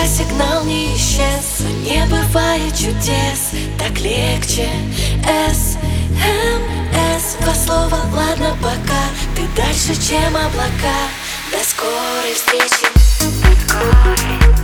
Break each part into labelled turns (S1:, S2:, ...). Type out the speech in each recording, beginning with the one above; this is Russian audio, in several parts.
S1: пока сигнал не исчез Не бывает чудес, так легче. S МС, два слова, ладно пока. Ты дальше, чем облака. До скорой встречи. Опять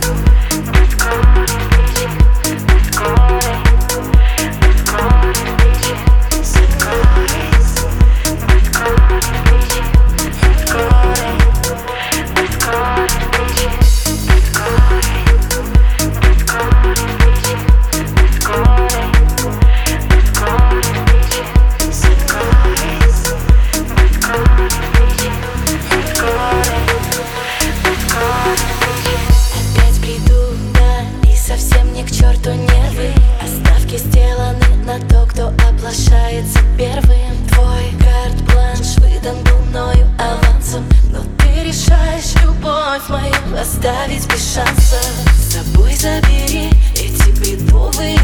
S1: черту нервы. Оставки сделаны на то, кто оплошается первым. Твой карт-бланш выдан был мною авансом. Но ты решаешь любовь мою оставить без шанса С собой забери эти бредовые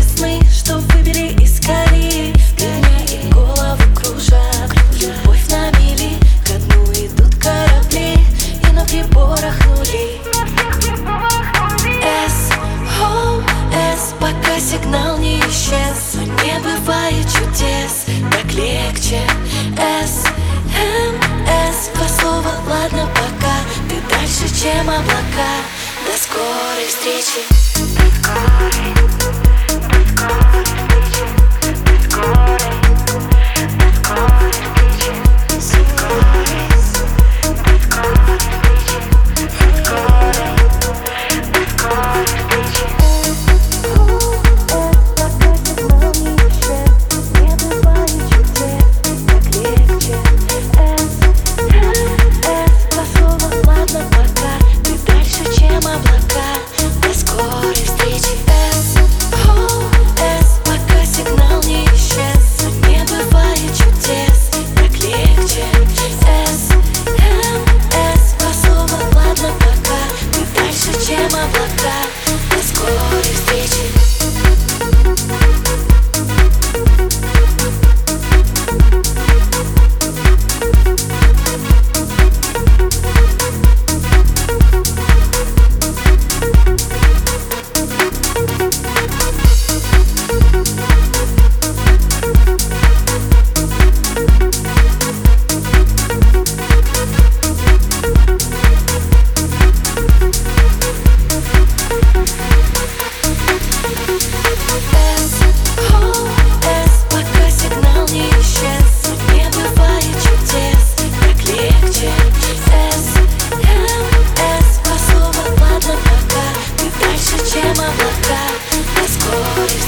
S1: чем облака. До скорой встречи 봐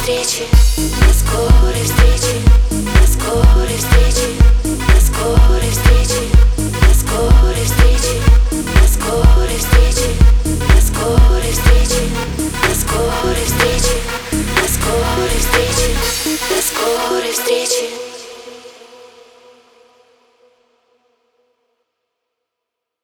S1: встречи, скорой встречи.